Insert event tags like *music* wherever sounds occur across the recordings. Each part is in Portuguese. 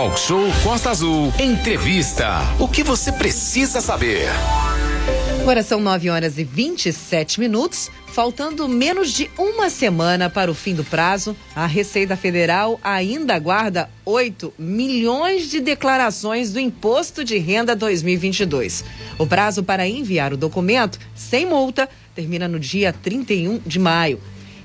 Talk Show Costa Azul. Entrevista. O que você precisa saber? Agora são 9 horas e 27 minutos. Faltando menos de uma semana para o fim do prazo, a Receita Federal ainda aguarda 8 milhões de declarações do Imposto de Renda 2022. O prazo para enviar o documento sem multa termina no dia 31 de maio.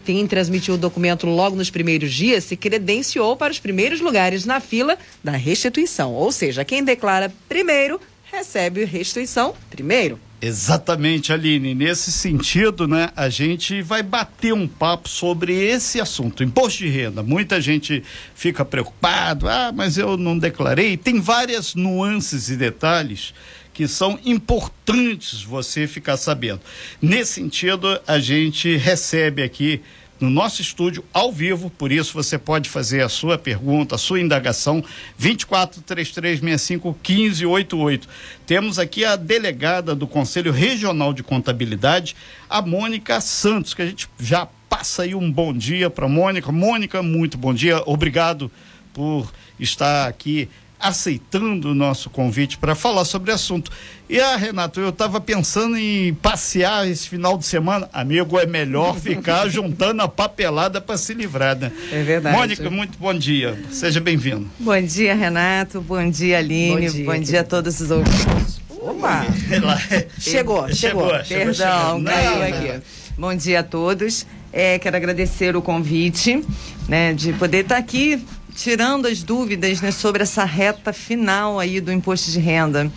Quem transmitiu o documento logo nos primeiros dias se credenciou para os primeiros lugares na fila da restituição. Ou seja, quem declara primeiro recebe restituição primeiro. Exatamente, Aline. Nesse sentido, né, a gente vai bater um papo sobre esse assunto, imposto de renda. Muita gente fica preocupado, ah, mas eu não declarei. Tem várias nuances e detalhes que são importantes você ficar sabendo. Nesse sentido, a gente recebe aqui no nosso estúdio ao vivo, por isso você pode fazer a sua pergunta, a sua indagação, 243365 1588. Temos aqui a delegada do Conselho Regional de Contabilidade, a Mônica Santos, que a gente já passa aí um bom dia para Mônica. Mônica, muito bom dia. Obrigado por estar aqui aceitando o nosso convite para falar sobre o assunto. E a ah, Renato, eu estava pensando em passear esse final de semana. Amigo, é melhor *laughs* ficar juntando a papelada para se livrar, né? É verdade. Mônica, muito bom dia. Seja bem-vindo. Bom dia, Renato. Bom dia, Aline. Bom dia, bom dia a todos os ouvintes. Opa! *laughs* chegou, chegou, chegou. Perdão, caiu aqui. Bom dia a todos. É, quero agradecer o convite, né, de poder estar aqui tirando as dúvidas né, sobre essa reta final aí do imposto de renda.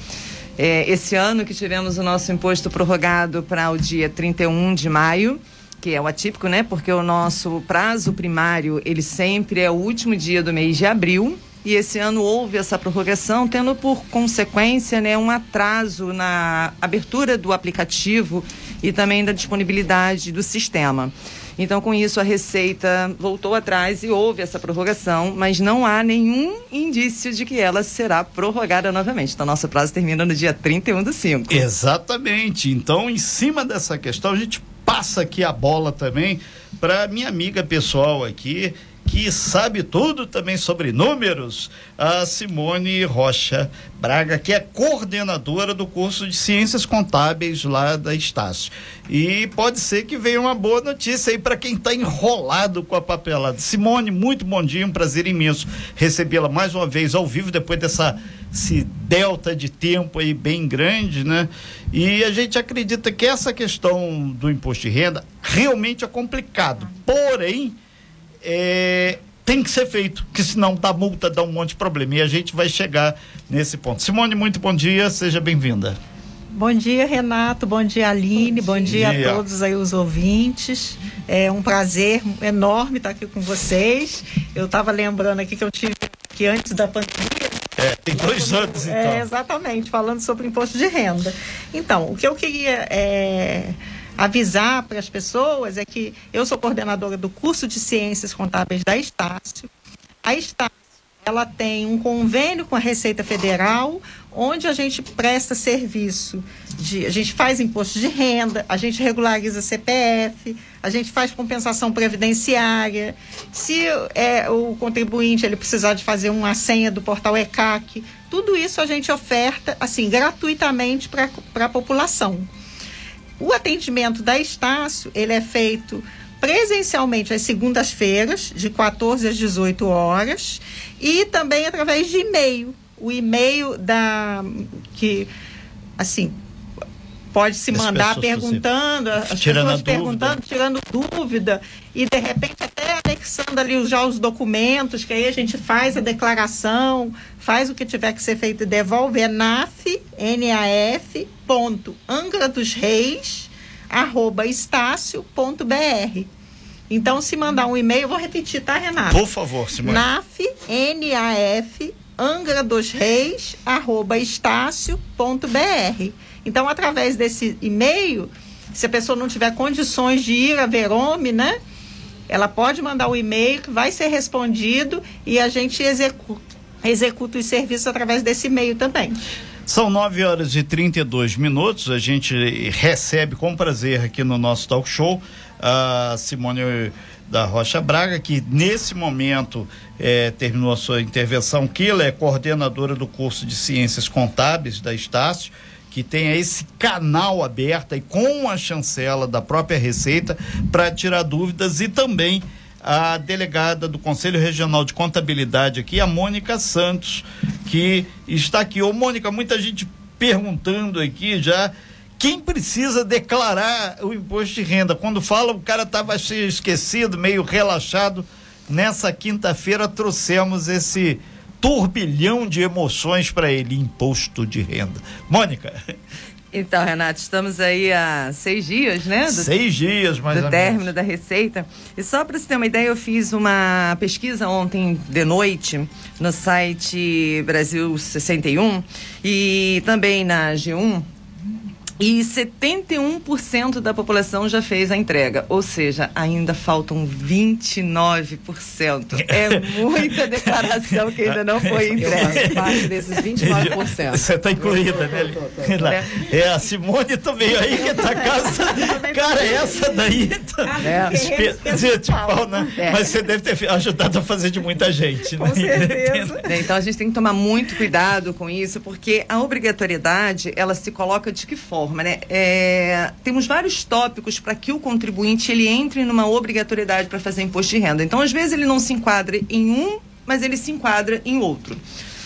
É, esse ano que tivemos o nosso imposto prorrogado para o dia 31 de maio, que é o atípico, né? Porque o nosso prazo primário, ele sempre é o último dia do mês de abril. E esse ano houve essa prorrogação, tendo por consequência né, um atraso na abertura do aplicativo e também da disponibilidade do sistema. Então, com isso, a Receita voltou atrás e houve essa prorrogação, mas não há nenhum indício de que ela será prorrogada novamente. Então, nosso prazo termina no dia 31 do 5. Exatamente. Então, em cima dessa questão, a gente passa aqui a bola também para minha amiga pessoal aqui, que sabe tudo também sobre números, a Simone Rocha Braga, que é coordenadora do curso de Ciências Contábeis lá da Estácio. E pode ser que venha uma boa notícia aí para quem está enrolado com a papelada. Simone, muito bom dia, um prazer imenso recebê-la mais uma vez ao vivo depois dessa esse delta de tempo aí bem grande, né? E a gente acredita que essa questão do imposto de renda realmente é complicado. Porém, é, tem que ser feito, que senão dá multa, dá um monte de problema. E a gente vai chegar nesse ponto. Simone, muito bom dia, seja bem-vinda. Bom dia, Renato. Bom dia, Aline. Bom dia. bom dia, a todos aí os ouvintes. É um prazer enorme estar aqui com vocês. Eu estava lembrando aqui que eu tive que antes da pandemia. É, tem dois anos, então. É, exatamente, falando sobre imposto de renda. Então, o que eu queria é, avisar para as pessoas é que eu sou coordenadora do curso de Ciências Contábeis da Estácio. A Estácio ela tem um convênio com a Receita Federal, onde a gente presta serviço de, a gente faz imposto de renda, a gente regulariza CPF, a gente faz compensação previdenciária. Se é, o contribuinte ele precisar de fazer uma senha do portal ECAC, tudo isso a gente oferta assim gratuitamente para a população. O atendimento da Estácio, ele é feito presencialmente às segundas-feiras, de 14 às 18 horas, e também através de e-mail. O e-mail da que assim pode se mandar perguntando, as tirando pessoas perguntando, tirando dúvida e de repente anexando ali já os documentos, que aí a gente faz a declaração, faz o que tiver que ser feito e devolve, é NAF, N-A-F, ponto, Angra dos Reis, arroba estácio.br. Então, se mandar um e-mail, vou repetir, tá, Renato? Por favor, Simone. NAF, N-A-F, Angra dos Reis, arroba estácio.br. Então, através desse e-mail, se a pessoa não tiver condições de ir a Verome, né? Ela pode mandar o um e-mail que vai ser respondido e a gente executa, executa os serviços através desse e-mail também. São 9 horas e 32 minutos. A gente recebe com prazer aqui no nosso talk show a Simone da Rocha Braga, que nesse momento é, terminou a sua intervenção, que ela é coordenadora do curso de Ciências Contábeis da Estácio, que tenha esse canal aberto e com a chancela da própria Receita para tirar dúvidas e também a delegada do Conselho Regional de Contabilidade aqui, a Mônica Santos, que está aqui. Ô, Mônica, muita gente perguntando aqui já quem precisa declarar o imposto de renda. Quando fala, o cara estava esquecido, meio relaxado. Nessa quinta-feira trouxemos esse turbilhão de emoções para ele, imposto de renda. Mônica. Então, Renato, estamos aí há seis dias, né? Do, seis dias, mais do ou término menos. da receita. E só para você ter uma ideia, eu fiz uma pesquisa ontem de noite no site Brasil 61 e também na G1 e 71% da população já fez a entrega, ou seja, ainda faltam 29%. É muita *laughs* declaração que ainda não foi entregue. Eu parte desses 29%. Você está incluída, né? É, a Simone também aí que tá casa. Cara, essa daí tá. É. Espe... Tipo, né? É. Mas você deve ter ajudado a fazer de muita gente, né? Com certeza. Então a gente tem que tomar muito cuidado com isso, porque a obrigatoriedade, ela se coloca de que forma? Forma, né? É, temos vários tópicos para que o contribuinte ele entre numa obrigatoriedade para fazer imposto de renda. Então, às vezes ele não se enquadra em um, mas ele se enquadra em outro.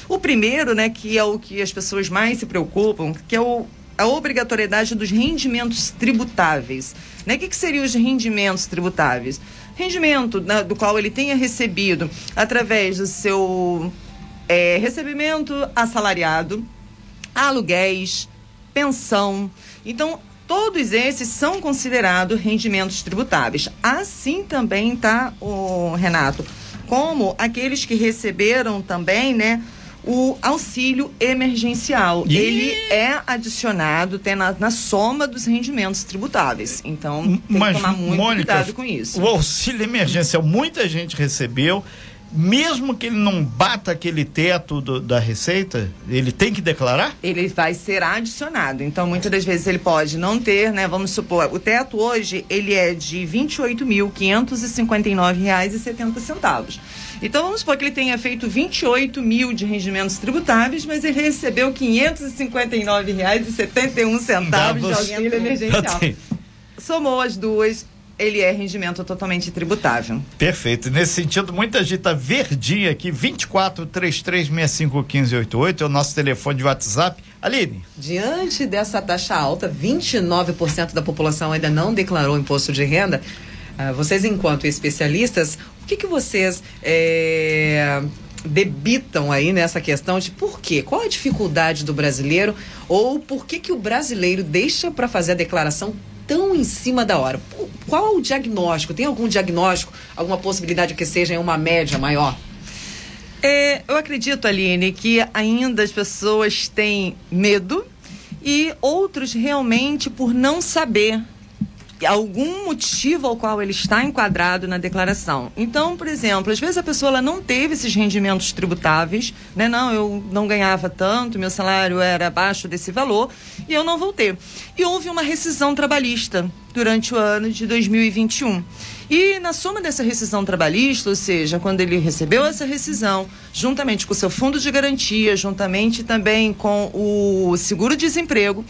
O primeiro, né, que é o que as pessoas mais se preocupam, que é o, a obrigatoriedade dos rendimentos tributáveis. Né? O que, que seriam os rendimentos tributáveis? Rendimento né, do qual ele tenha recebido através do seu é, recebimento assalariado, aluguéis, pensão. Então, todos esses são considerados rendimentos tributáveis. Assim também está o Renato, como aqueles que receberam também, né? O auxílio emergencial. E... Ele é adicionado tem na, na, soma dos rendimentos tributáveis. Então, tem Mas, que tomar muito Mônica, cuidado com isso. O auxílio emergencial, muita gente recebeu mesmo que ele não bata aquele teto do, da receita, ele tem que declarar? Ele vai ser adicionado. Então, muitas das vezes ele pode não ter, né? Vamos supor, o teto hoje ele é de R$ 28.559,70. Então, vamos supor que ele tenha feito 28 mil de rendimentos tributáveis, mas ele recebeu R$ 559,71 de auxílio emergencial. Somou as duas, ele é rendimento totalmente tributável. Perfeito. Nesse sentido, muita gente está verdinha aqui, 24 3365 1588 é o nosso telefone de WhatsApp. Aline. Diante dessa taxa alta, 29% da população ainda não declarou imposto de renda. Uh, vocês, enquanto especialistas, o que, que vocês é, debitam aí nessa questão de por quê? Qual a dificuldade do brasileiro? Ou por que, que o brasileiro deixa para fazer a declaração tão em cima da hora? Qual o diagnóstico? Tem algum diagnóstico, alguma possibilidade que seja uma média maior? É, eu acredito, Aline, que ainda as pessoas têm medo e outros realmente por não saber algum motivo ao qual ele está enquadrado na declaração. Então, por exemplo, às vezes a pessoa ela não teve esses rendimentos tributáveis, né? Não, eu não ganhava tanto, meu salário era abaixo desse valor e eu não vou ter. E houve uma rescisão trabalhista durante o ano de 2021. E na soma dessa rescisão trabalhista, ou seja, quando ele recebeu essa rescisão, juntamente com o seu fundo de garantia, juntamente também com o seguro-desemprego,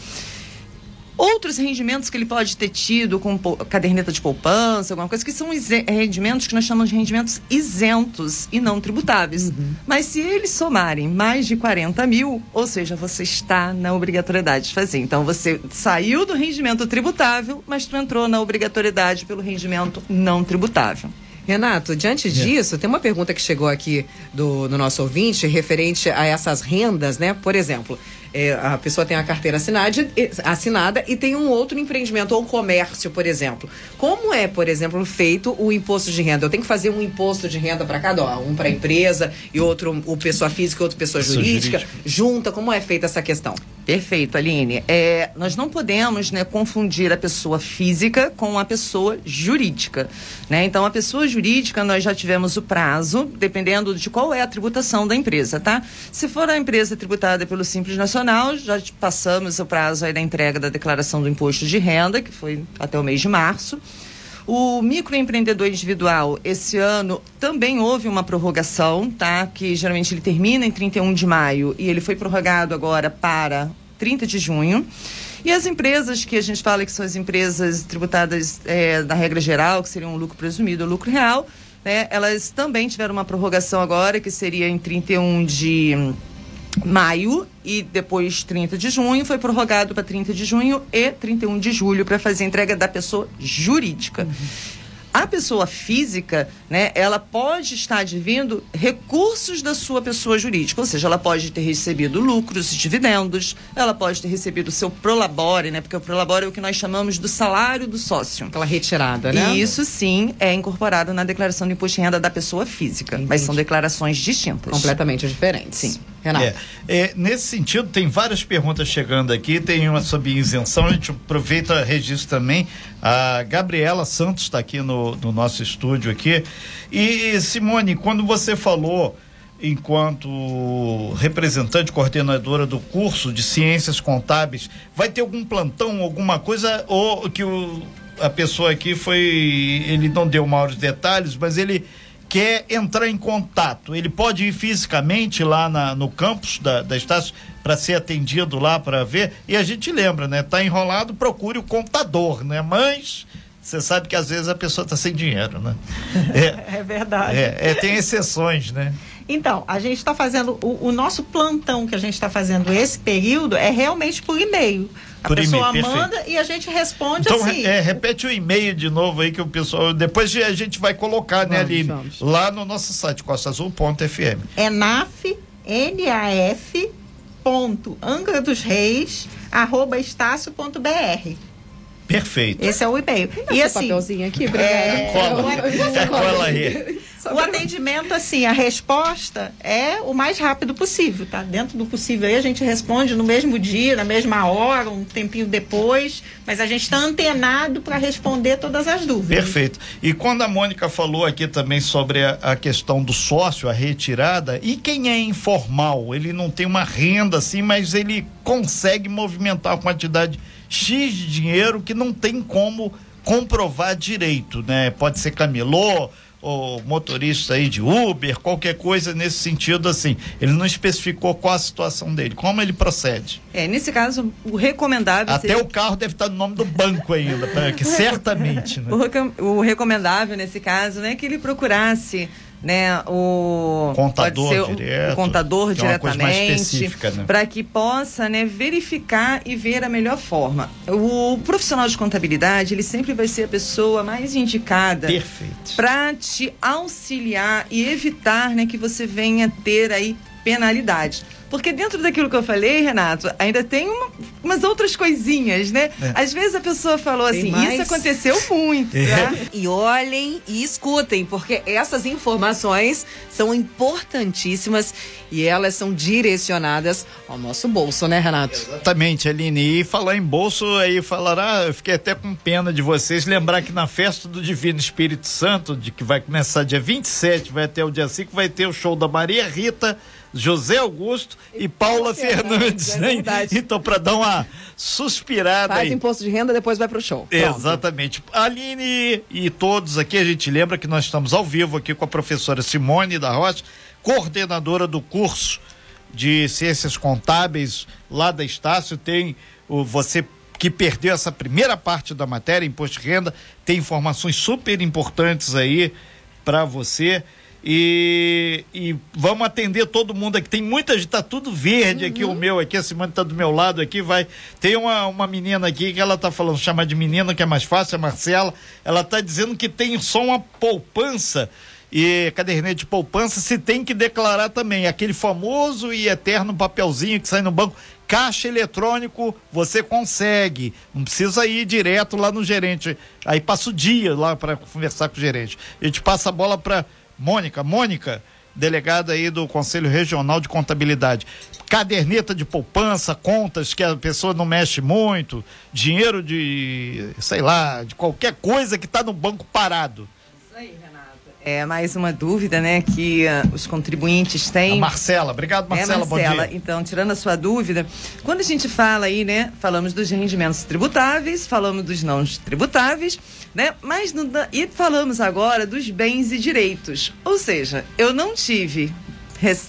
Outros rendimentos que ele pode ter tido com caderneta de poupança, alguma coisa, que são rendimentos que nós chamamos de rendimentos isentos e não tributáveis. Uhum. Mas se eles somarem mais de 40 mil, ou seja, você está na obrigatoriedade de fazer. Então você saiu do rendimento tributável, mas tu entrou na obrigatoriedade pelo rendimento não tributável. Renato, diante disso, tem uma pergunta que chegou aqui do, do nosso ouvinte referente a essas rendas, né? Por exemplo, é, a pessoa tem a carteira assinada, assinada e tem um outro empreendimento ou comércio, por exemplo. Como é, por exemplo, feito o imposto de renda? Eu tenho que fazer um imposto de renda para cada um, um para empresa e outro o pessoa física e outro pessoa jurídica, jurídica, junta. Como é feita essa questão? Perfeito, Aline. É, nós não podemos né, confundir a pessoa física com a pessoa jurídica. Né? Então, a pessoa jurídica, nós já tivemos o prazo, dependendo de qual é a tributação da empresa, tá? Se for a empresa tributada pelo Simples Nacional, já passamos o prazo aí da entrega da declaração do imposto de renda, que foi até o mês de março. O microempreendedor individual, esse ano também houve uma prorrogação, tá? Que geralmente ele termina em 31 de maio e ele foi prorrogado agora para 30 de junho. E as empresas que a gente fala que são as empresas tributadas é, da regra geral, que seriam o lucro presumido ou lucro real, né? Elas também tiveram uma prorrogação agora, que seria em 31 de maio e depois 30 de junho, foi prorrogado para 30 de junho e 31 de julho para fazer a entrega da pessoa jurídica. Uhum. A pessoa física, né, ela pode estar advindo recursos da sua pessoa jurídica, ou seja, ela pode ter recebido lucros, dividendos, ela pode ter recebido o seu prolabore, né, porque o prolabore é o que nós chamamos do salário do sócio. Aquela retirada, né? E isso sim é incorporado na declaração de imposto de renda da pessoa física, Entendi. mas são declarações distintas. Completamente diferentes. Sim. Renato. É, é, nesse sentido, tem várias perguntas chegando aqui. Tem uma sobre isenção. A gente aproveita registro também. A Gabriela Santos está aqui no, no nosso estúdio aqui. E Simone, quando você falou enquanto representante coordenadora do curso de ciências contábeis, vai ter algum plantão, alguma coisa ou que o, a pessoa aqui foi, ele não deu maiores detalhes, mas ele quer entrar em contato, ele pode ir fisicamente lá na, no campus da, da Estácio para ser atendido lá para ver. E a gente lembra, né? Tá enrolado, procure o contador, né? Mas você sabe que às vezes a pessoa está sem dinheiro, né? *laughs* É, é verdade. É, é, tem exceções, né? Então, a gente está fazendo, o, o, nosso plantão que a gente está fazendo esse período é realmente por e-mail. A por pessoa manda e a gente responde então, assim. É, repete o e-mail de novo aí que o pessoal. Depois a gente vai colocar, né, Aline? Vamos. Lá no nosso site, costaazul.fm. É NAF, N-A-F, ponto, Angra dos Reis, arroba estácio.br. Perfeito. Esse é o e-mail. E, e assim, papelzinho aqui, obrigada. É, cola. É, cola aí. O atendimento, assim, a resposta é o mais rápido possível, tá? Dentro do possível aí a gente responde no mesmo dia, na mesma hora, um tempinho depois, mas a gente está antenado para responder todas as dúvidas. Perfeito. E quando a Mônica falou aqui também sobre a, a, questão do sócio, a retirada, e quem é informal, ele não tem uma renda assim, mas ele consegue movimentar a quantidade X de dinheiro que não tem como comprovar direito, né? Pode ser camelô, ou motorista aí de Uber, qualquer coisa nesse sentido assim. Ele não especificou qual a situação dele, como ele procede. É, nesse caso, o recomendável. Até seria... o carro deve estar no nome do banco ainda, que certamente. Né? O, o recomendável nesse caso, né, que ele procurasse né, o contador direto, o contador é diretamente, né? para que possa, né, verificar e ver a melhor forma. O profissional de contabilidade, ele sempre vai ser a pessoa mais indicada para te auxiliar e evitar, né, que você venha ter aí penalidade. Porque dentro daquilo que eu falei, Renato, ainda tem uma, umas outras coisinhas, né? É. Às vezes a pessoa falou tem assim, mais... isso aconteceu muito, é. Tá? E olhem e escutem, porque essas informações são importantíssimas e elas são direcionadas ao nosso bolso, né, Renato? Exatamente, Aline. E falar em bolso, aí falará, eu fiquei até com pena de vocês lembrar que na festa do Divino Espírito Santo, de que vai começar dia 27, vai até o dia 5, vai ter o show da Maria Rita José Augusto e, e Paula Fernandes, né? Então, para dar uma suspirada. Faz aí. imposto de renda, depois vai para o show. Pronto. Exatamente. Aline e todos aqui, a gente lembra que nós estamos ao vivo aqui com a professora Simone da Rocha, coordenadora do curso de Ciências Contábeis lá da Estácio. Tem o você que perdeu essa primeira parte da matéria, imposto de renda, tem informações super importantes aí para você. E, e, vamos atender todo mundo aqui. Tem muita gente, tá tudo verde uhum. aqui, o uhum. meu aqui, a Simone tá do meu lado aqui, vai. Tem uma, uma menina aqui que ela tá falando, chama de menina, que é mais fácil, a Marcela. Ela tá dizendo que tem só uma poupança e caderneta de poupança se tem que declarar também. Aquele famoso e eterno papelzinho que sai no banco. Caixa eletrônico, você consegue. Não precisa ir direto lá no gerente. Aí passa o dia lá para conversar com o gerente. A gente passa a bola para Mônica. Mônica, delegada aí do Conselho Regional de Contabilidade. Caderneta de poupança, contas que a pessoa não mexe muito, dinheiro de, sei lá, de qualquer coisa que está no banco parado. Isso aí, Renato. É mais uma dúvida, né, que uh, os contribuintes têm. A Marcela, obrigado Marcela, é, Marcela. bom dia. Então, tirando a sua dúvida, quando a gente fala aí, né, falamos dos rendimentos tributáveis, falamos dos não tributáveis, né, mas no, e falamos agora dos bens e direitos. Ou seja, eu não tive res,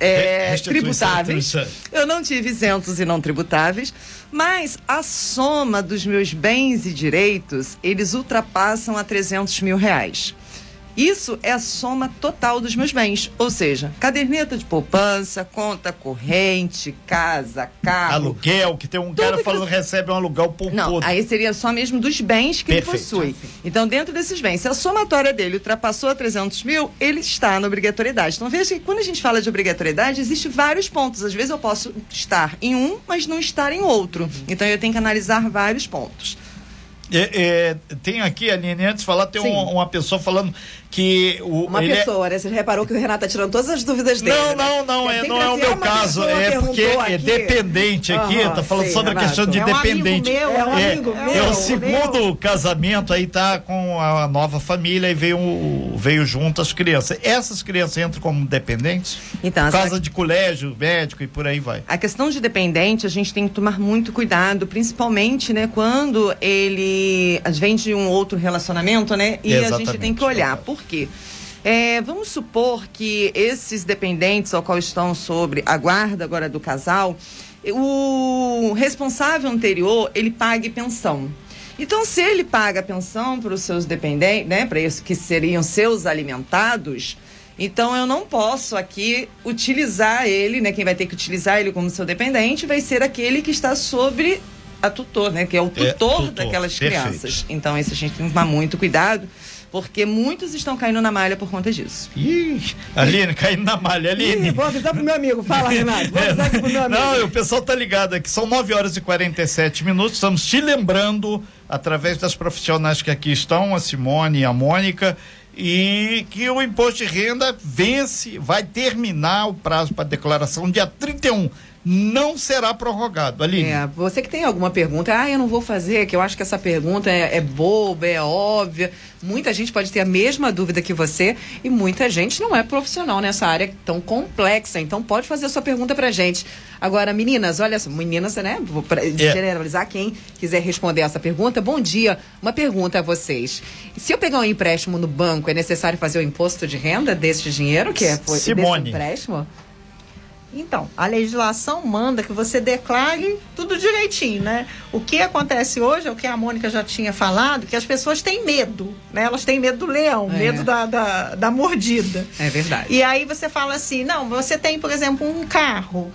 é, tributáveis, eu não tive isentos e não tributáveis, mas a soma dos meus bens e direitos, eles ultrapassam a 300 mil reais. Isso é a soma total dos meus bens. Ou seja, caderneta de poupança, conta corrente, casa, carro. Aluguel, que tem um cara falando que recebe um aluguel por Não, todo. aí seria só mesmo dos bens que Perfeito. ele possui. Então, dentro desses bens, se a somatória dele ultrapassou a 300 mil, ele está na obrigatoriedade. Então, veja que quando a gente fala de obrigatoriedade, existe vários pontos. Às vezes eu posso estar em um, mas não estar em outro. Então, eu tenho que analisar vários pontos. É, é, tem aqui, Aline, antes de falar, tem um, uma pessoa falando que o. Uma é pessoa, é... né? Você reparou que o Renato está tirando todas as dúvidas dele. Não, não, né? não, é, não é o meu caso. É porque é dependente aqui, uhum, tá falando sobre Renato. a questão de é dependente. Um meu, é, um amigo meu, é o segundo meu. casamento, aí tá com a nova família e veio, veio junto as crianças. Essas crianças entram como dependentes? Então, Por causa de colégio, médico e por aí vai. A questão de dependente, a gente tem que tomar muito cuidado, principalmente, né, quando ele vem de um outro relacionamento, né? E Exatamente. a gente tem que olhar. Por quê? É, vamos supor que esses dependentes ao qual estão sobre a guarda agora do casal, o responsável anterior ele pague pensão. Então, se ele paga pensão para os seus dependentes, né, para isso que seriam seus alimentados, então eu não posso aqui utilizar ele, né? Quem vai ter que utilizar ele como seu dependente vai ser aquele que está sobre a tutor, né? Que é o tutor, é, tutor daquelas perfeito. crianças. Então, isso a gente tem que tomar muito cuidado porque muitos estão caindo na malha por conta disso. Ih, Aline, caindo na malha, Aline. Ih, vou avisar pro meu amigo. Fala, Renato. Vou avisar aqui pro meu amigo. Não, o pessoal tá ligado aqui. São 9 horas e 47 minutos. Estamos te lembrando, através das profissionais que aqui estão, a Simone e a Mônica, e que o imposto de renda vence, vai terminar o prazo para declaração dia 31 não será prorrogado. Aline. É, você que tem alguma pergunta, ah, eu não vou fazer, que eu acho que essa pergunta é, é boba, é óbvia. Muita gente pode ter a mesma dúvida que você e muita gente não é profissional nessa área tão complexa. Então pode fazer a sua pergunta pra gente. Agora, meninas, olha só, meninas, né? Vou pra, é. generalizar quem quiser responder essa pergunta. Bom dia. Uma pergunta a vocês. Se eu pegar um empréstimo no banco, é necessário fazer o imposto de renda desse dinheiro que é Simone. desse empréstimo? Então, a legislação manda que você declare tudo direitinho, né? O que acontece hoje é o que a Mônica já tinha falado, que as pessoas têm medo, né? Elas têm medo do leão, é. medo da, da, da mordida. É verdade. E aí você fala assim, não, você tem, por exemplo, um carro.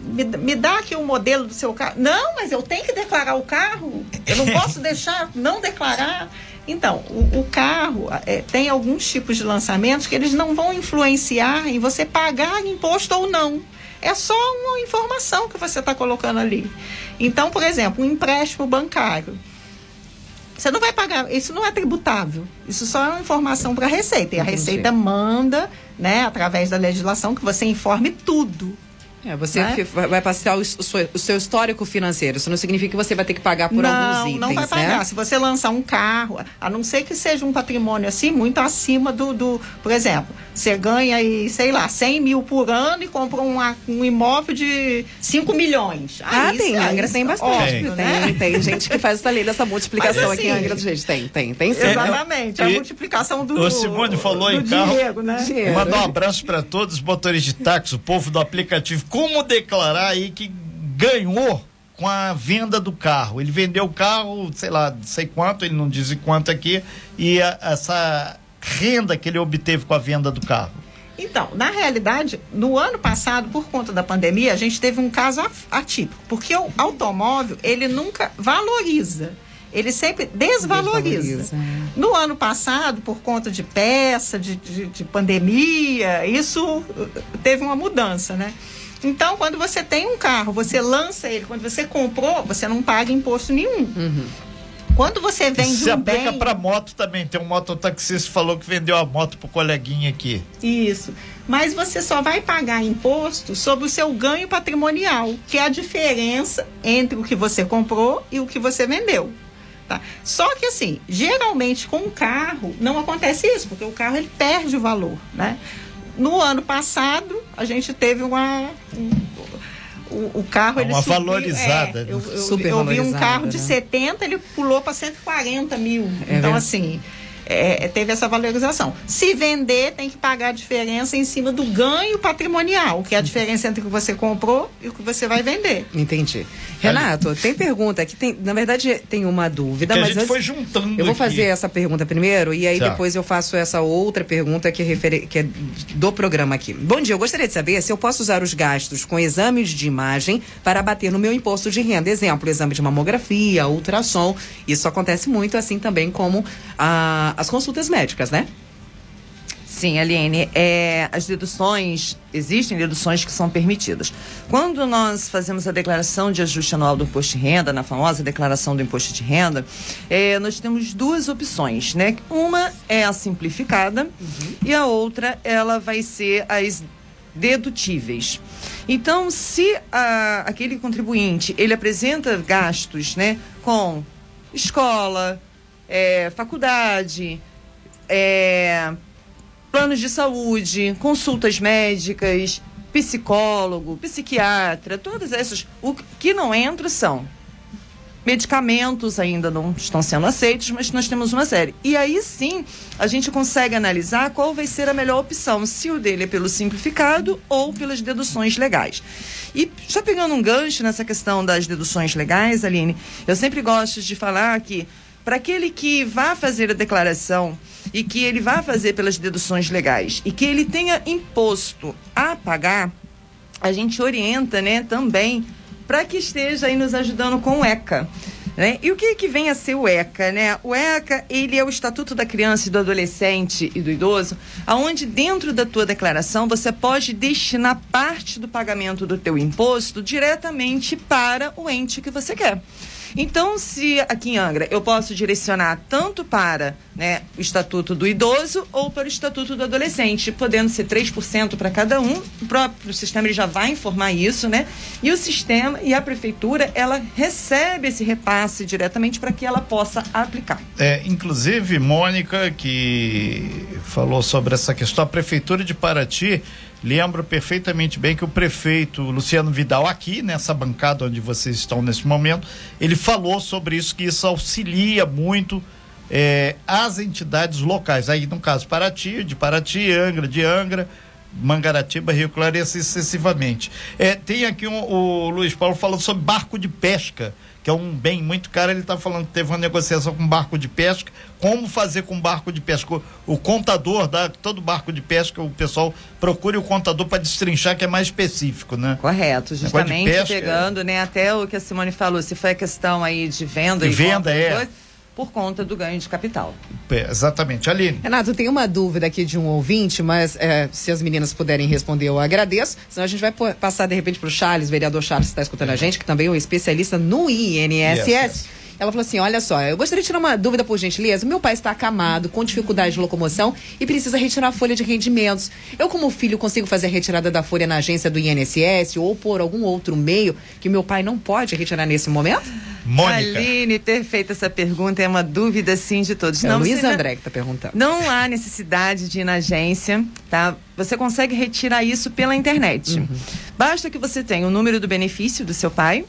Me, me, dá aqui o modelo do seu carro. Não, mas eu tenho que declarar o carro. Eu não posso *laughs* deixar não declarar. Então, o, o carro é, tem alguns tipos de lançamentos que eles não vão influenciar em você pagar imposto ou não. É só uma informação que você está colocando ali. Então, por exemplo, um empréstimo bancário. Você não vai pagar, isso não é tributável. Isso só é uma informação para a Receita. E a Receita manda, né, através da legislação, que você informe tudo. É, você né? vai passar o, o, seu histórico financeiro. Isso não significa que você vai ter que pagar por não, alguns itens. Não, vai pagar. Né? Se você lançar um carro, a não ser que seja um patrimônio assim, muito acima do. do por exemplo, você ganha aí, sei lá, 100 mil por ano e compra um, um imóvel de 5 milhões. Ah, aí, tem. Angra tem bastante. Óbvio, tem, né? tem, tem gente que faz essa lei dessa multiplicação Mas, assim, aqui em Angra do Gente. Tem, tem, tem sim. Exatamente. É, a multiplicação do. O Simone falou em carro. Né? Mandar um abraço para todos os motoristas de táxi, o povo do aplicativo. Como declarar aí que ganhou com a venda do carro. Ele vendeu o carro, sei lá, sei quanto, ele não diz quanto aqui, e a, essa renda que ele obteve com a venda do carro. Então, na realidade, no ano passado, por conta da pandemia, a gente teve um caso atípico, porque o automóvel, ele nunca valoriza ele sempre desvaloriza. desvaloriza. É. No ano passado, por conta de peça, de, de, de, pandemia, isso uh, teve uma mudança, né? Então, quando você tem um carro, você lança ele, quando você comprou, você não paga imposto nenhum. Uhum. Quando você vende Se um aplica bem... para moto também. Tem um mototaxista que falou que vendeu a moto pro coleguinha aqui. Isso. Mas você só vai pagar imposto sobre o seu ganho patrimonial, que é a diferença entre o que você comprou e o que você vendeu. Tá? Só que assim, geralmente com o carro não acontece isso, porque o carro ele perde o valor, né? No ano passado, a gente teve uma um, o, o, carro ele uma subiu, valorizada. É, né? eu, eu, eu, vi um carro de né? 70, ele pulou para 140 mil. É então, assim, é, teve essa valorização. Se vender, tem que pagar a diferença em cima do ganho patrimonial, que é a diferença entre o que você comprou e o que você vai vender. Entendi. Renato, tem pergunta aqui, tem, na verdade tem uma dúvida, que mas a gente foi juntando. Eu vou aqui. fazer essa pergunta primeiro e aí tá. depois eu faço essa outra pergunta que, refere, que é do programa aqui. Bom dia, eu gostaria de saber se eu posso usar os gastos com exames de imagem para abater no meu imposto de renda. Exemplo, exame de mamografia, ultrassom. Isso acontece muito, assim também como a, as consultas médicas, né? Sim, Aline, é, as deduções, existem deduções que são permitidas. Quando nós fazemos a declaração de ajuste anual do imposto de renda, na famosa declaração do imposto de renda, é, nós temos duas opções, né? Uma é a simplificada uhum. e a outra, ela vai ser as dedutíveis. Então, se a, aquele contribuinte, ele apresenta gastos, né, com escola, é, faculdade, é, planos de saúde, consultas médicas, psicólogo, psiquiatra, todas essas. O que não entra são medicamentos ainda não estão sendo aceitos, mas nós temos uma série. E aí sim, a gente consegue analisar qual vai ser a melhor opção, se o dele é pelo simplificado ou pelas deduções legais. E já pegando um gancho nessa questão das deduções legais, Aline, eu sempre gosto de falar que para aquele que vá fazer a declaração e que ele vá fazer pelas deduções legais e que ele tenha imposto a pagar, a gente orienta, né, também para que esteja aí nos ajudando com o ECA. Né? E o que, que vem a ser o ECA? Né? O ECA ele é o Estatuto da Criança e do Adolescente e do Idoso, aonde dentro da tua declaração você pode destinar parte do pagamento do teu imposto diretamente para o ente que você quer. Então, se aqui em Angra eu posso direcionar tanto para né, o Estatuto do Idoso ou para o Estatuto do Adolescente, podendo ser 3% para cada um, o próprio sistema ele já vai informar isso, né? E o sistema e a prefeitura, ela recebe esse repasse diretamente para que ela possa aplicar. É, inclusive, Mônica, que falou sobre essa questão, a prefeitura de Paraty Lembro perfeitamente bem que o prefeito Luciano Vidal, aqui nessa bancada onde vocês estão nesse momento, ele falou sobre isso, que isso auxilia muito é, as entidades locais. Aí, no caso, Paraty, de Paraty, Angra, de Angra, Mangaratiba, Rio Claro e assim sucessivamente. É, tem aqui um, o Luiz Paulo falando sobre barco de pesca que é um bem muito caro, ele está falando que teve uma negociação com barco de pesca, como fazer com barco de pesca. O, o contador da todo barco de pesca, o pessoal procure o contador para destrinchar, que é mais específico, né? Correto, justamente pesca, pegando, né, até o que a Simone falou, se foi a questão aí de venda de e venda, é. Coisa, por conta do ganho de capital. É, exatamente. Aline. Renato, tem uma dúvida aqui de um ouvinte, mas é, se as meninas puderem responder, eu agradeço. Senão a gente vai passar de repente para o Charles, vereador Charles, que está escutando a gente, que também é um especialista no INSS. Yes, yes. Ela falou assim: olha só, eu gostaria de tirar uma dúvida por gentileza. Meu pai está acamado, com dificuldade de locomoção e precisa retirar a folha de rendimentos. Eu, como filho, consigo fazer a retirada da folha na agência do INSS ou por algum outro meio que meu pai não pode retirar nesse momento? Mônica. Aline, ter feito essa pergunta é uma dúvida, sim, de todos. É não, Luiz André que está perguntando. Não há necessidade de ir na agência, tá? Você consegue retirar isso pela internet. Uhum. Basta que você tenha o número do benefício do seu pai,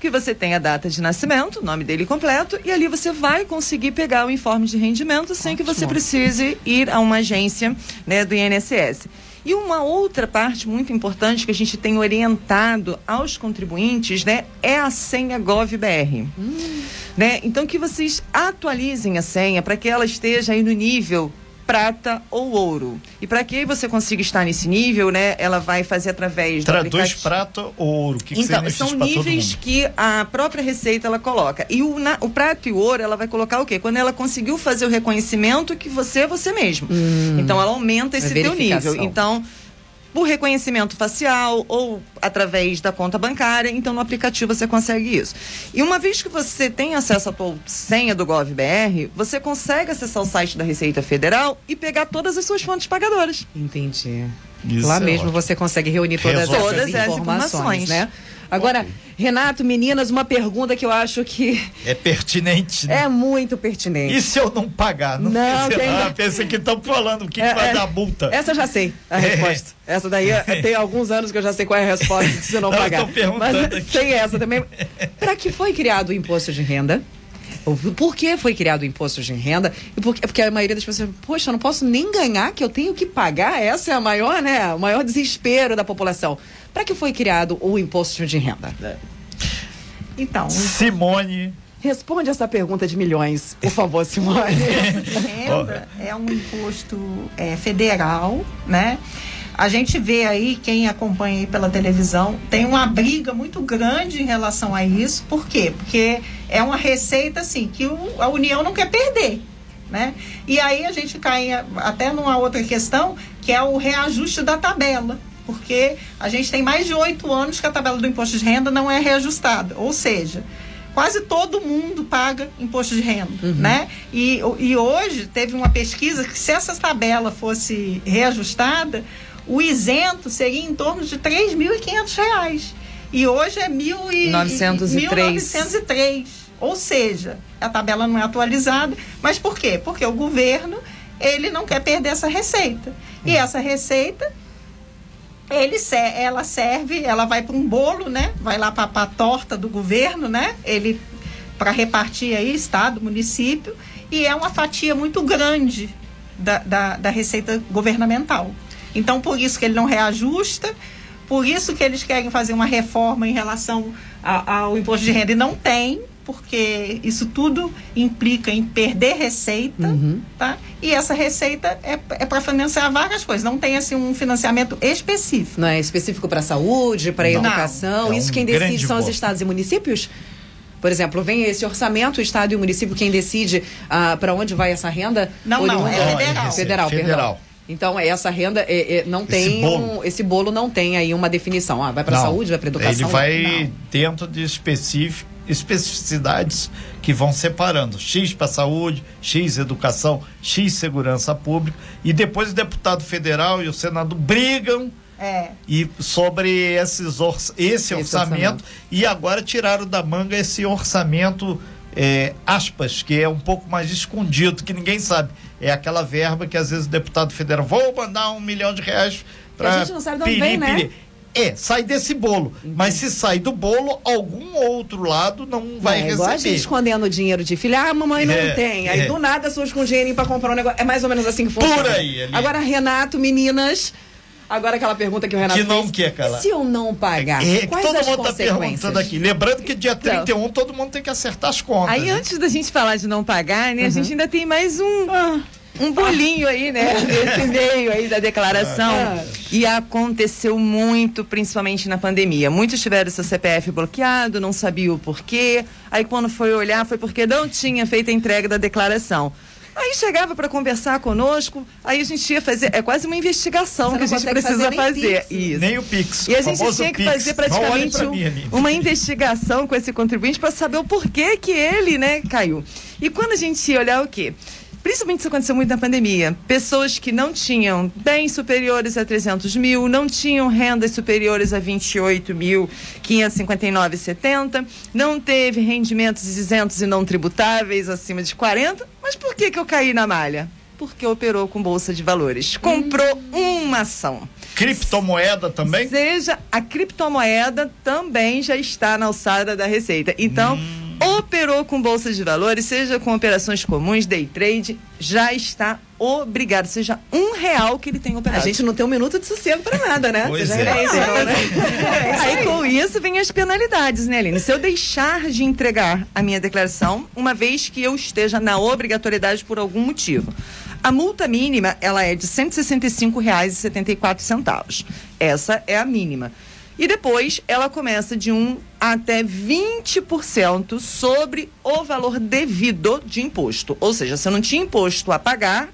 que você tenha a data de nascimento, o nome dele completo, e ali você vai conseguir pegar o informe de rendimento sem Ótimo. que você precise ir a uma agência né, do INSS. E uma outra parte muito importante que a gente tem orientado aos contribuintes, né, é a senha GovBR. Hum. Né? Então que vocês atualizem a senha para que ela esteja aí no nível prata ou ouro. E para que você consiga estar nesse nível, né, ela vai fazer através do Traduz aplicativo... prata ou ouro. Que então, que são níveis que a própria Receita ela coloca. E o, na, o prato e o ouro, ela vai colocar o quê? Quando ela conseguiu fazer o reconhecimento que você é você mesmo. Hum, então ela aumenta esse teu nível. Então, por reconhecimento facial ou através da conta bancária. Então, no aplicativo você consegue isso. E uma vez que você tem acesso à tua senha do GovBR, você consegue acessar o site da Receita Federal e pegar todas as suas fontes pagadoras. Entendi. Isso Lá é mesmo ótimo. você consegue reunir todas, todas essas informações, informações, né? Agora, Renato, meninas, uma pergunta que eu acho que É pertinente, né? é muito pertinente. E se eu não pagar? Não, pensei, tem- pensei que estão falando o que, É, que vai é. dar multa. Essa eu já sei a É. resposta. Essa daí *laughs* é- tem alguns anos que eu já sei qual é a resposta se não, Não, *laughs* eu pagar. tô perguntando Mas aqui. tem essa também. *laughs* Para que foi criado o imposto de renda? Por que foi criado o imposto de renda? E por, porque a maioria das pessoas, poxa, eu não posso nem ganhar, que eu tenho que pagar. Essa é a maior, né? O maior desespero da população. Para que foi criado o imposto de renda? Então, Simone. Responde essa pergunta de milhões, por favor, *laughs* Simone. renda é um imposto é, federal, né? A gente vê aí, quem acompanha aí pela televisão, tem uma briga muito grande em relação a isso. Por quê? Porque é uma receita, assim, que o- a União não quer perder, né? E aí a gente cai até numa outra questão, que é o reajuste da tabela. Porque a gente tem mais de oito anos que a tabela do imposto de renda não é reajustada. Ou seja, quase todo mundo paga imposto de renda, né? E, e hoje teve uma pesquisa que se essa tabela fosse reajustada, o isento seria em torno de 3.500 reais. E hoje é mil e, 903. 1903. Ou seja, a tabela não é atualizada. Mas por quê? Porque o governo ele não quer perder essa receita. E essa receita ele ela serve, ela vai para um bolo, né? Vai lá para a torta do governo, né? Ele para repartir aí estado, município e é uma fatia muito grande da, da, da receita governamental. Então por isso que ele não reajusta, por isso que eles querem fazer uma reforma em relação a- ao imposto de renda e não tem, porque isso tudo implica em perder receita, tá? E essa receita é, é para financiar várias coisas, não tem assim um financiamento específico. Não é específico para a saúde, para a educação. É Isso um quem decide são os estados e municípios? Por exemplo, vem esse orçamento, o estado e o município, quem decide para onde vai essa renda? Não, não, é federal. Federal, Federal. perdão. Então, essa renda é- é- não Esse tem. bolo. um- esse bolo não tem aí uma definição. Ah, vai para saúde, vai para educação? Ele vai Não. dentro de específico, especificidades que vão separando. X para saúde, X educação, X segurança pública. E depois o deputado federal e o Senado brigam É. e sobre esses orç- esse, orçamento, orçamento. e agora tiraram da manga esse orçamento é, aspas que é um pouco mais escondido que ninguém sabe é aquela verba que às vezes o deputado federal vou mandar um milhão de reais para a gente não sabe de onde vem, né? É, sai desse bolo. Mas se sai do bolo, algum outro lado não vai é igual a gente receber. escondendo dinheiro de filha. Ah, mamãe não É, tem. Aí é. do nada surge com dinheirinho pra comprar um negócio. É mais ou menos assim que funciona. Por aí, ali. Agora, Renato, meninas. Agora aquela pergunta que o Renato Que não fez. quer, Carla. E se eu não pagar? É, que quais todo as mundo tá consequências? perguntando aqui. Lembrando que dia 31 todo mundo tem que acertar as contas. Aí né? antes da gente falar de não pagar, né, a gente ainda tem mais um um bolinho aí, né, *laughs* nesse meio aí da declaração. Ah. E aconteceu muito, principalmente na pandemia. Muitos tiveram seu CPF bloqueado, não sabiam o porquê. Aí quando foi olhar, foi porque não tinha feito a entrega da declaração. Aí chegava para conversar conosco, aí a gente ia fazer, é quase uma investigação Você que a gente precisa fazer nem fazer. Pix. Isso. Nem o Pix. E a gente tinha que Pix. fazer praticamente pra um- mim, uma investigação com esse contribuinte para saber o porquê que ele, né, caiu. E quando a gente ia olhar o quê? Principalmente isso aconteceu muito na pandemia. Pessoas que não tinham bens superiores a 300 mil, não tinham rendas superiores a 28.559,70, não teve rendimentos isentos e não tributáveis acima de 40. Mas por que, que eu caí na malha? Porque operou com bolsa de valores. Comprou uma ação. Criptomoeda também? Seja a criptomoeda também já está na alçada da receita. Então, operou com bolsa de valores, seja com operações comuns, day trade, já está obrigado. Seja um real que ele tem A operado. gente não tem um minuto de sossego pra nada, né? Pois Você já é. reconheceu, né? *laughs* Aí com isso vem as penalidades, né, Aline? Se eu deixar de entregar a minha declaração, uma vez que eu esteja na obrigatoriedade por algum motivo. A multa mínima, ela é de R$ 165,74. Essa é a mínima. E depois ela começa de 1 até 20% sobre o valor devido de imposto. Ou seja, se eu não tinha imposto a pagar,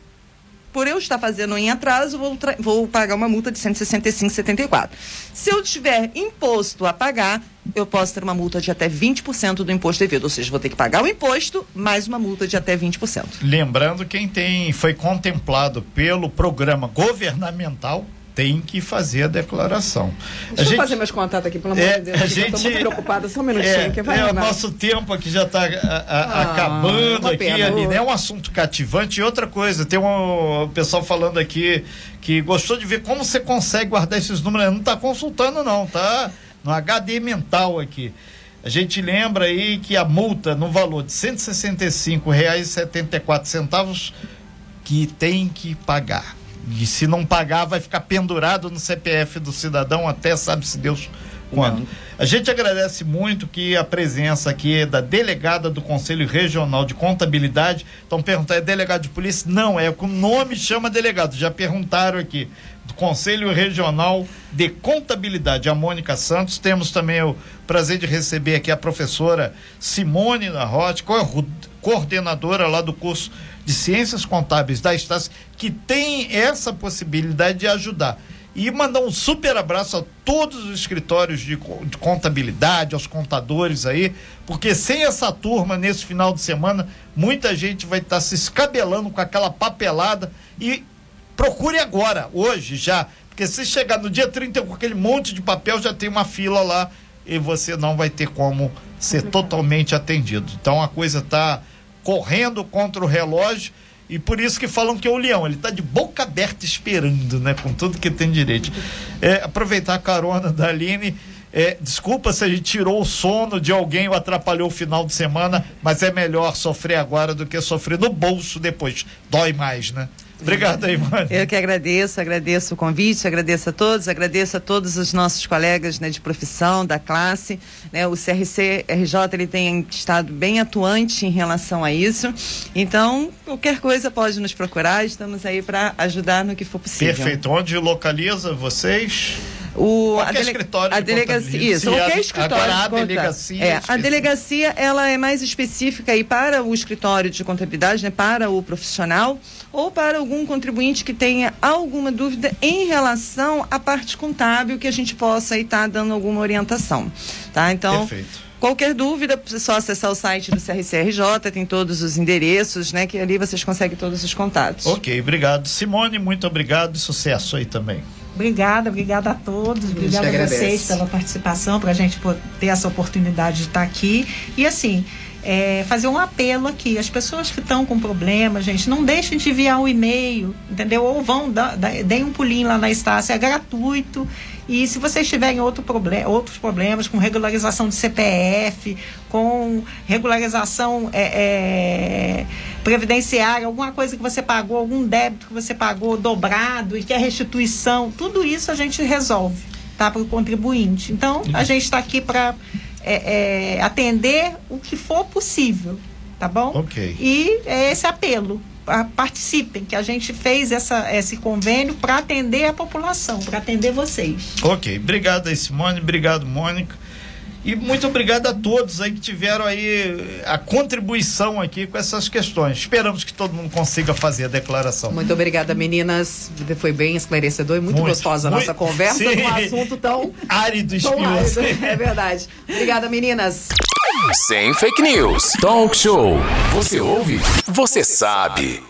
por eu estar fazendo em atraso, vou, vou pagar uma multa de 165,74. Se eu tiver imposto a pagar, eu posso ter uma multa de até 20% do imposto devido. Ou seja, vou ter que pagar o imposto mais uma multa de até 20%. Lembrando quem tem foi contemplado pelo programa governamental, tem que fazer a declaração. Deixa a eu gente, fazer meus contatos aqui, pelo amor é, de Deus. A gente... tô muito preocupada, só um minutinho. é, que vai é, o nosso tempo aqui já está Ah, acabando aqui, pena. Aline. É um assunto cativante. E outra coisa, tem um pessoal falando aqui que gostou de ver como você consegue guardar esses números. Não está consultando, não, tá no HD mental aqui. A gente lembra aí que a multa no valor de R$ 165,74 que tem que pagar. E se não pagar, vai ficar pendurado no CPF do cidadão até sabe-se Deus quando. A gente agradece muito que a presença aqui da delegada do Conselho Regional de Contabilidade. Então perguntar, é delegado de polícia? Não, é o nome chama delegado. Já perguntaram aqui. Do Conselho Regional de Contabilidade, a Mônica Santos. Temos também o prazer de receber aqui a professora Simone Narrote, coordenadora lá do curso de Ciências Contábeis da Estácio, que tem essa possibilidade de ajudar. E mandar um super abraço a todos os escritórios de, de, contabilidade, aos contadores aí, porque sem essa turma nesse final de semana, muita gente vai estar tá se escabelando com aquela papelada e procure agora, hoje já, porque se chegar no dia 30 com aquele monte de papel, já tem uma fila lá e você não vai ter como ser totalmente atendido. Então a coisa está correndo contra o relógio e por isso que falam que é o leão, ele está de boca aberta esperando, né? Com tudo que tem direito. É, aproveitar a carona da Aline. É, desculpa se a gente tirou o sono de alguém ou atrapalhou o final de semana, mas é melhor sofrer agora do que sofrer no bolso depois. Dói mais, né? Obrigado aí. Eu que agradeço, agradeço o convite, agradeço a todos, agradeço a todos os nossos colegas né, de profissão, da classe. Né, o CRC RJ ele tem estado bem atuante em relação a isso. Então, qualquer coisa pode nos procurar, estamos aí para ajudar no que for possível. Perfeito. Onde localiza vocês? O, qualquer a dele, escritório a delegacia, isso, qualquer escritório agora a de conta- delegacia é, a específica. delegacia ela é mais específica aí para o escritório de contabilidade, né, para o profissional ou para algum contribuinte que tenha alguma dúvida em relação à parte contábil que a gente possa estar dando alguma orientação, tá? Então, Perfeito. Qualquer dúvida, é só acessar o site do CRCRJ, tem todos os endereços, né? Que ali vocês conseguem todos os contatos. Ok, obrigado. Simone, muito obrigado e sucesso aí também. Obrigada, obrigada a todos, obrigada a vocês pela participação, para a gente ter essa oportunidade de estar aqui. E assim, é, fazer um apelo aqui, as pessoas que estão com problema, gente, não deixem de enviar um e-mail, entendeu? Ou vão, dá, dá- deem um pulinho lá na Estácia, é gratuito. E se vocês tiverem outro proble outros problemas com regularização de CPF, com regularização é, é, previdenciária, alguma coisa que você pagou, algum débito que você pagou dobrado e quer restituição, tudo isso a gente resolve, tá? Para o contribuinte. Então, a gente está aqui para atender o que for possível, tá bom? Ok. E é esse apelo. Pa- Participem, que a gente fez essa, esse convênio para atender a população, para atender vocês. Ok, obrigado Simone, obrigado, Mônica. E muito obrigado a todos aí que tiveram aí a contribuição aqui com essas questões. Esperamos que todo mundo consiga fazer a declaração. Muito obrigada, meninas. Foi bem esclarecedor e muito, Muito, gostosa a muito. nossa conversa Sim. num assunto tão, *laughs* Árido tão espinhoso. árido. É verdade. Obrigada, meninas. Sem fake news. Talk show. Você ouve? Você sabe.